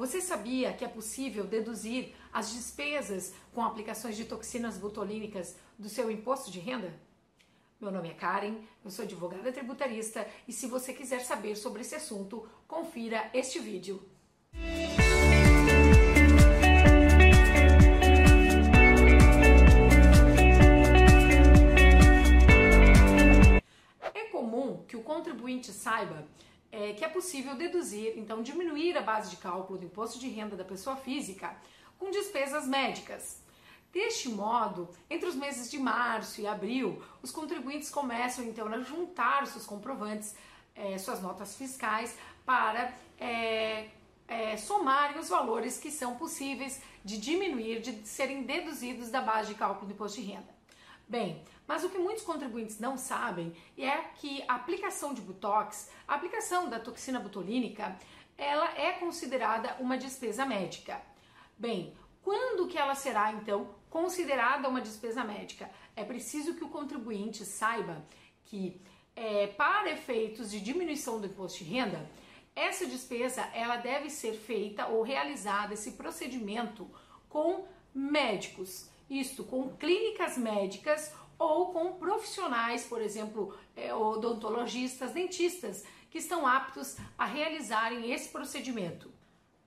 Você sabia que é possível deduzir as despesas com aplicações de toxinas botulínicas do seu imposto de renda? Meu nome é Karen, eu sou advogada tributarista e se você quiser saber sobre esse assunto, confira este vídeo. É comum que o contribuinte saiba é, que é possível deduzir, então diminuir a base de cálculo do imposto de renda da pessoa física com despesas médicas. Deste modo, entre os meses de março e abril, os contribuintes começam então a juntar seus comprovantes, é, suas notas fiscais, para é, somarem os valores que são possíveis de diminuir, de serem deduzidos da base de cálculo do imposto de renda. Bem, mas o que muitos contribuintes não sabem é que a aplicação de Botox, a aplicação da toxina botulínica, ela é considerada uma despesa médica. Bem, quando que ela será então considerada uma despesa médica? É preciso que o contribuinte saiba que é, para efeitos de diminuição do imposto de renda, essa despesa ela deve ser feita ou realizada esse procedimento com médicos isto com clínicas médicas ou com profissionais, por exemplo, é, odontologistas, dentistas, que estão aptos a realizarem esse procedimento.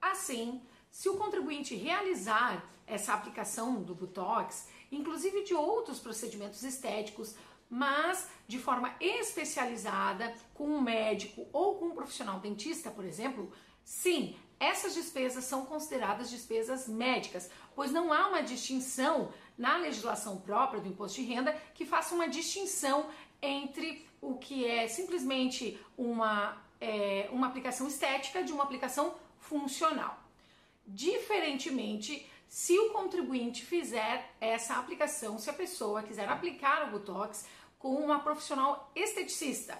Assim, se o contribuinte realizar essa aplicação do Botox, inclusive de outros procedimentos estéticos, mas de forma especializada, com um médico ou com um profissional dentista, por exemplo, sim, essas despesas são consideradas despesas médicas, pois não há uma distinção na legislação própria do imposto de renda que faça uma distinção entre o que é simplesmente uma, é, uma aplicação estética de uma aplicação funcional. Diferentemente, se o contribuinte fizer essa aplicação, se a pessoa quiser aplicar o Botox com uma profissional esteticista,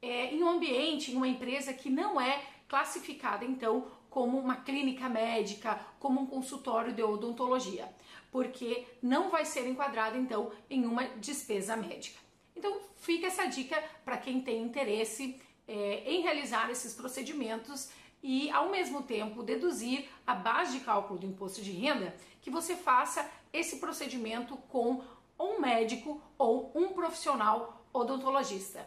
é, em um ambiente, em uma empresa que não é classificada então como uma clínica médica, como um consultório de odontologia, porque não vai ser enquadrado então em uma despesa médica. Então fica essa dica para quem tem interesse é, em realizar esses procedimentos e ao mesmo tempo deduzir a base de cálculo do imposto de renda, que você faça esse procedimento com um médico ou um profissional odontologista.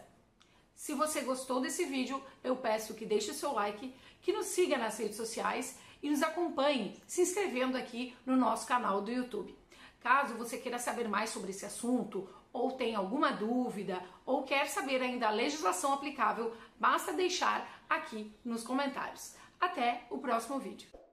Se você gostou desse vídeo, eu peço que deixe seu like, que nos siga nas redes sociais e nos acompanhe se inscrevendo aqui no nosso canal do YouTube. Caso você queira saber mais sobre esse assunto, ou tenha alguma dúvida, ou quer saber ainda a legislação aplicável, basta deixar aqui nos comentários. Até o próximo vídeo.